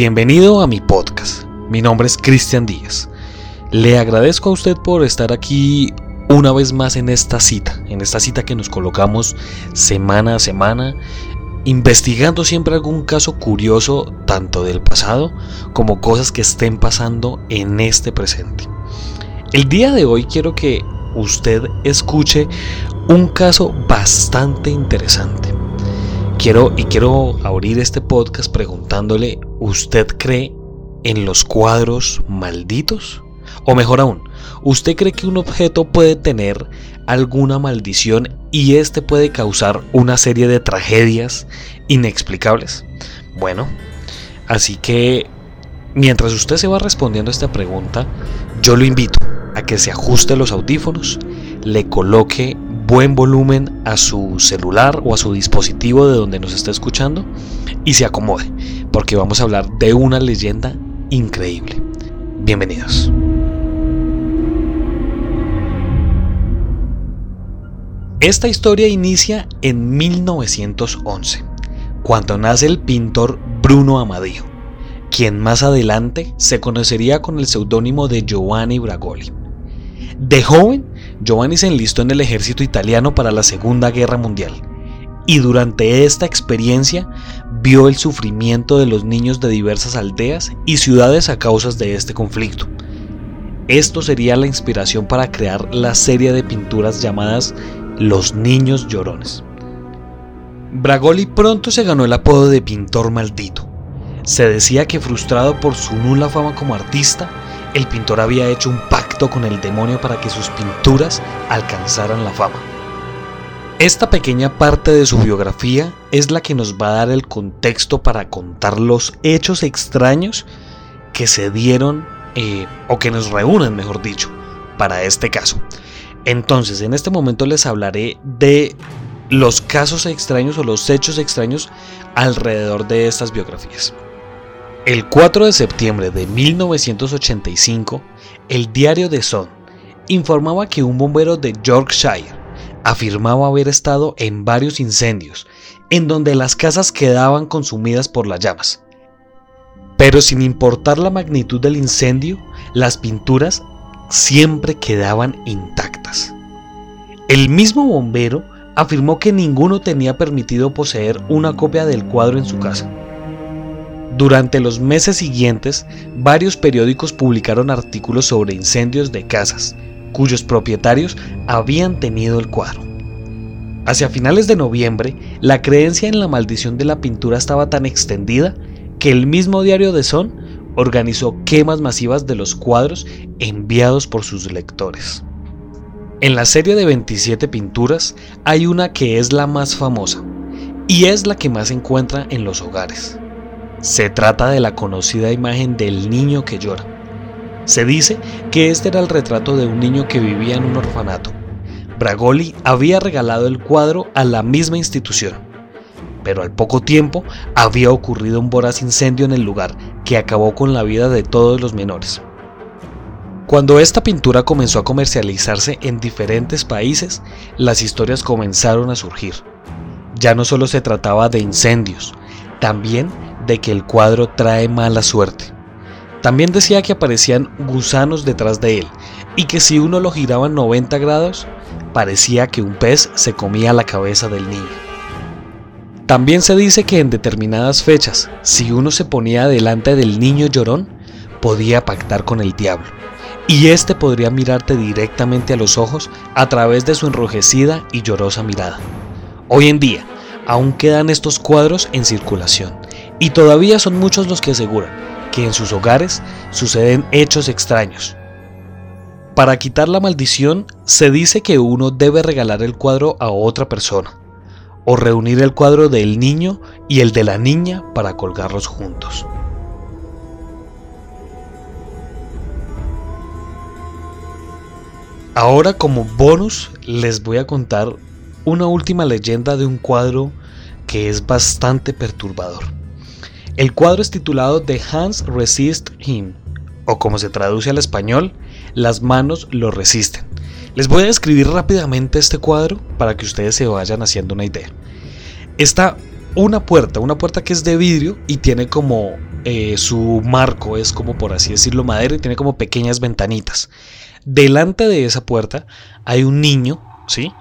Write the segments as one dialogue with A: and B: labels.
A: Bienvenido a mi podcast. Mi nombre es Cristian Díaz. Le agradezco a usted por estar aquí una vez más en esta cita, en esta cita que nos colocamos semana a semana, investigando siempre algún caso curioso tanto del pasado como cosas que estén pasando en este presente. El día de hoy quiero que usted escuche un caso bastante interesante. Y quiero abrir este podcast preguntándole, ¿usted cree en los cuadros malditos? O mejor aún, ¿usted cree que un objeto puede tener alguna maldición y este puede causar una serie de tragedias inexplicables? Bueno, así que mientras usted se va respondiendo a esta pregunta, yo lo invito a que se ajuste los audífonos, le coloque buen volumen a su celular o a su dispositivo de donde nos está escuchando y se acomode, porque vamos a hablar de una leyenda increíble. Bienvenidos. Esta historia inicia en 1911, cuando nace el pintor Bruno Amadeo, quien más adelante se conocería con el seudónimo de Giovanni Bragoli. De joven, Giovanni se enlistó en el ejército italiano para la Segunda Guerra Mundial y durante esta experiencia vio el sufrimiento de los niños de diversas aldeas y ciudades a causa de este conflicto. Esto sería la inspiración para crear la serie de pinturas llamadas Los Niños Llorones. Bragoli pronto se ganó el apodo de pintor maldito. Se decía que frustrado por su nula fama como artista, el pintor había hecho un pacto con el demonio para que sus pinturas alcanzaran la fama. Esta pequeña parte de su biografía es la que nos va a dar el contexto para contar los hechos extraños que se dieron eh, o que nos reúnen, mejor dicho, para este caso. Entonces, en este momento les hablaré de los casos extraños o los hechos extraños alrededor de estas biografías. El 4 de septiembre de 1985, el diario The Sun informaba que un bombero de Yorkshire afirmaba haber estado en varios incendios, en donde las casas quedaban consumidas por las llamas. Pero sin importar la magnitud del incendio, las pinturas siempre quedaban intactas. El mismo bombero afirmó que ninguno tenía permitido poseer una copia del cuadro en su casa. Durante los meses siguientes, varios periódicos publicaron artículos sobre incendios de casas, cuyos propietarios habían tenido el cuadro. Hacia finales de noviembre, la creencia en la maldición de la pintura estaba tan extendida que el mismo diario de Son organizó quemas masivas de los cuadros enviados por sus lectores. En la serie de 27 pinturas hay una que es la más famosa y es la que más se encuentra en los hogares. Se trata de la conocida imagen del niño que llora. Se dice que este era el retrato de un niño que vivía en un orfanato. Bragoli había regalado el cuadro a la misma institución, pero al poco tiempo había ocurrido un voraz incendio en el lugar que acabó con la vida de todos los menores. Cuando esta pintura comenzó a comercializarse en diferentes países, las historias comenzaron a surgir. Ya no solo se trataba de incendios, también de que el cuadro trae mala suerte. También decía que aparecían gusanos detrás de él y que si uno lo giraba en 90 grados, parecía que un pez se comía la cabeza del niño. También se dice que en determinadas fechas, si uno se ponía delante del niño llorón, podía pactar con el diablo, y éste podría mirarte directamente a los ojos a través de su enrojecida y llorosa mirada. Hoy en día, aún quedan estos cuadros en circulación, y todavía son muchos los que aseguran que en sus hogares suceden hechos extraños. Para quitar la maldición, se dice que uno debe regalar el cuadro a otra persona, o reunir el cuadro del niño y el de la niña para colgarlos juntos. Ahora como bonus les voy a contar una última leyenda de un cuadro que es bastante perturbador. El cuadro es titulado The Hands Resist Him, o como se traduce al español, Las manos lo resisten. Les voy a describir rápidamente este cuadro para que ustedes se vayan haciendo una idea. Esta una puerta, una puerta que es de vidrio y tiene como eh, su marco, es como por así decirlo madera y tiene como pequeñas ventanitas. Delante de esa puerta hay un niño, ¿sí?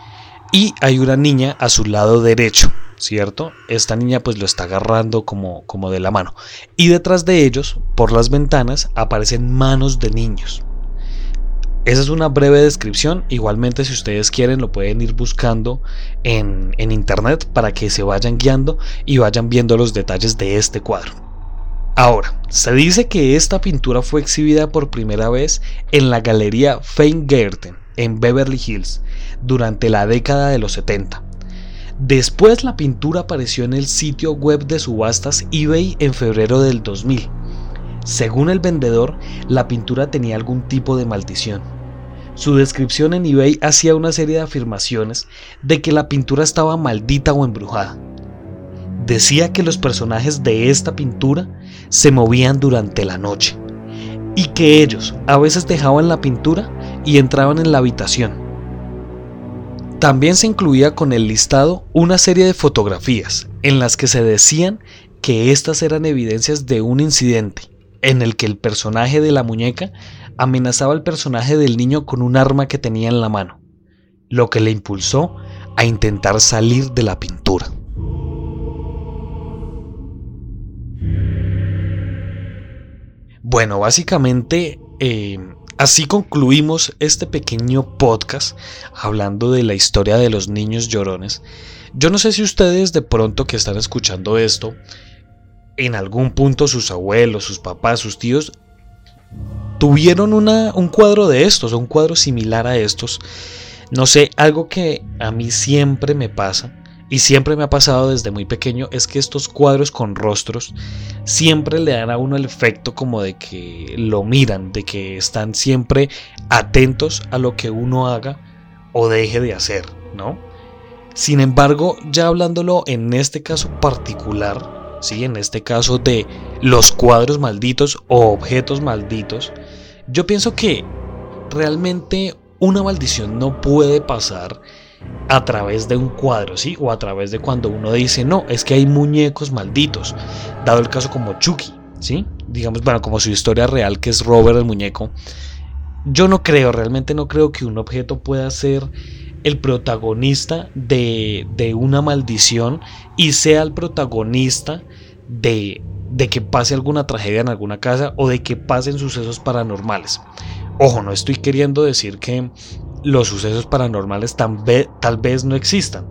A: Y hay una niña a su lado derecho, ¿cierto? Esta niña pues lo está agarrando como, como de la mano. Y detrás de ellos, por las ventanas, aparecen manos de niños. Esa es una breve descripción. Igualmente, si ustedes quieren, lo pueden ir buscando en, en, internet para que se vayan guiando y vayan viendo los detalles de este cuadro. Ahora, se dice que esta pintura fue exhibida por primera vez en la galería Feingarten en Beverly Hills durante la década de los 70. Después la pintura apareció en el sitio web de subastas eBay en febrero del 2000. Según el vendedor, la pintura tenía algún tipo de maldición su descripción en eBay hacía una serie de afirmaciones de que la pintura estaba maldita o embrujada. Decía que los personajes de esta pintura se movían durante la noche y que ellos a veces dejaban la pintura y entraban en la habitación. También se incluía con el listado una serie de fotografías en las que se decían que estas eran evidencias de un incidente en el que el personaje de la muñeca amenazaba al personaje del niño con un arma que tenía en la mano, lo que le impulsó a intentar salir de la pintura. Bueno, básicamente eh, así concluimos este pequeño podcast hablando de la historia de los niños llorones. Yo no sé si ustedes de pronto que están escuchando esto, en algún punto sus abuelos, sus papás, sus tíos tuvieron una, un cuadro de estos, un cuadro similar a estos. No sé, algo que a mí siempre me pasa y siempre me ha pasado desde muy pequeño es que estos cuadros con rostros siempre le dan a uno el efecto como de que lo miran, de que están siempre atentos a lo que uno haga o deje de hacer, ¿no? Sin embargo, ya hablándolo en este caso particular, ¿sí? en este caso de los cuadros malditos o objetos malditos, yo pienso que realmente una maldición no puede pasar a través de un cuadro, ¿sí? O a través de cuando uno dice, no, es que hay muñecos malditos, dado el caso como Chucky, ¿sí? Digamos, bueno, como su historia real que es Robert el muñeco. Yo no creo, realmente no creo que un objeto pueda ser el protagonista de, de una maldición y sea el protagonista de, de que pase alguna tragedia en alguna casa o de que pasen sucesos paranormales. Ojo, no estoy queriendo decir que los sucesos paranormales tal vez, no existan.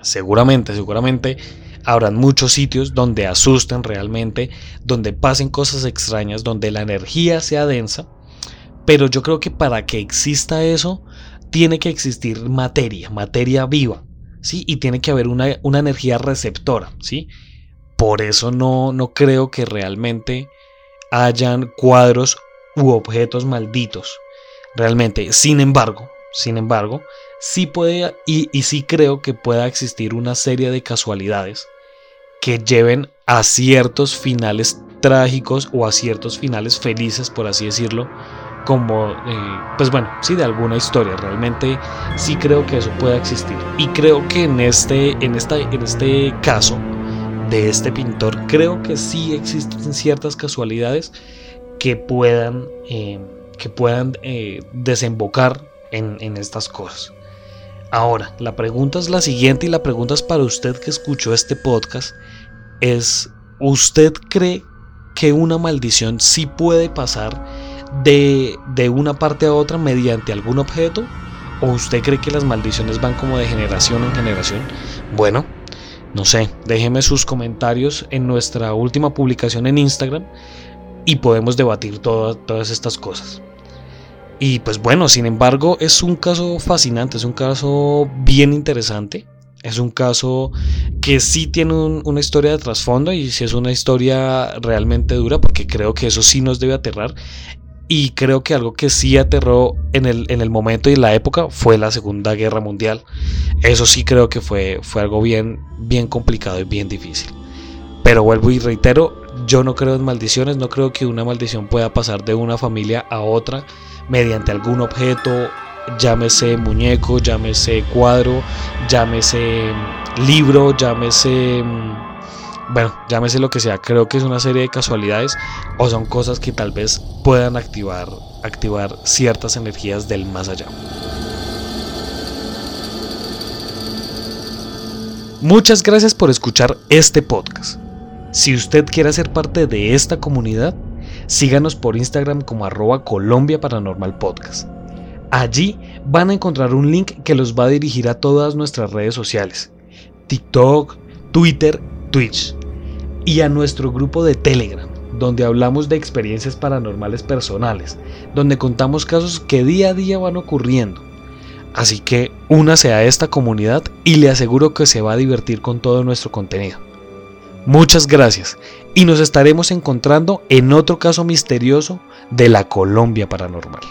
A: Seguramente, seguramente habrán muchos sitios donde asusten realmente, donde pasen cosas extrañas, donde la energía sea densa. Pero yo creo que para que exista eso, tiene que existir materia, materia viva, ¿sí? Y tiene que haber una, una energía receptora, ¿sí? Por eso no, no creo que realmente hayan cuadros u objetos malditos. Realmente, sin embargo, sin embargo, sí puede y, y sí creo que pueda existir una serie de casualidades que lleven a ciertos finales trágicos o a ciertos finales felices, por así decirlo, como, eh, pues bueno, sí, de alguna historia. Realmente sí creo que eso pueda existir. Y creo que en este, en esta, en este caso de este pintor, creo que sí existen ciertas casualidades que puedan, eh, que puedan eh, desembocar en, estas cosas. Ahora, la pregunta es la siguiente y la pregunta es para usted que escuchó este podcast. Es, ¿usted cree que una maldición sí puede pasar de, de una parte a otra mediante algún objeto? ¿O usted cree que las maldiciones van como de generación en generación? Bueno, no sé, déjeme sus comentarios en nuestra última publicación en Instagram y podemos debatir todas estas cosas. Y pues bueno, sin embargo, es un caso fascinante, es un caso bien interesante. Es un caso que sí tiene una historia de trasfondo y sí es una historia realmente dura porque creo que eso sí nos debe aterrar y creo que algo que sí aterró en el, en el momento y en la época fue la Segunda Guerra Mundial. Eso sí creo que fue, fue algo bien, bien complicado y bien difícil. Pero vuelvo y reitero, yo no creo en maldiciones, no creo que una maldición pueda pasar de una familia a otra mediante algún objeto llámese muñeco, llámese cuadro, llámese libro, llámese mm, bueno, llámese lo que sea, creo que es una serie de casualidades o son cosas que tal vez puedan activar, activar ciertas energías del más allá. Muchas gracias por escuchar este podcast. Si usted quiere ser parte de esta comunidad, síganos por Instagram como arroba Colombia Paranormal Podcast. Allí van a encontrar un link que los va a dirigir a todas nuestras redes sociales, TikTok, Twitter, Twitch, y a nuestro grupo de Telegram, donde hablamos de experiencias paranormales personales, donde contamos casos que día a día van ocurriendo. Así que únase a esta comunidad y le aseguro que se va a divertir con todo nuestro contenido. Muchas gracias y nos estaremos encontrando en otro caso misterioso de la Colombia Paranormal.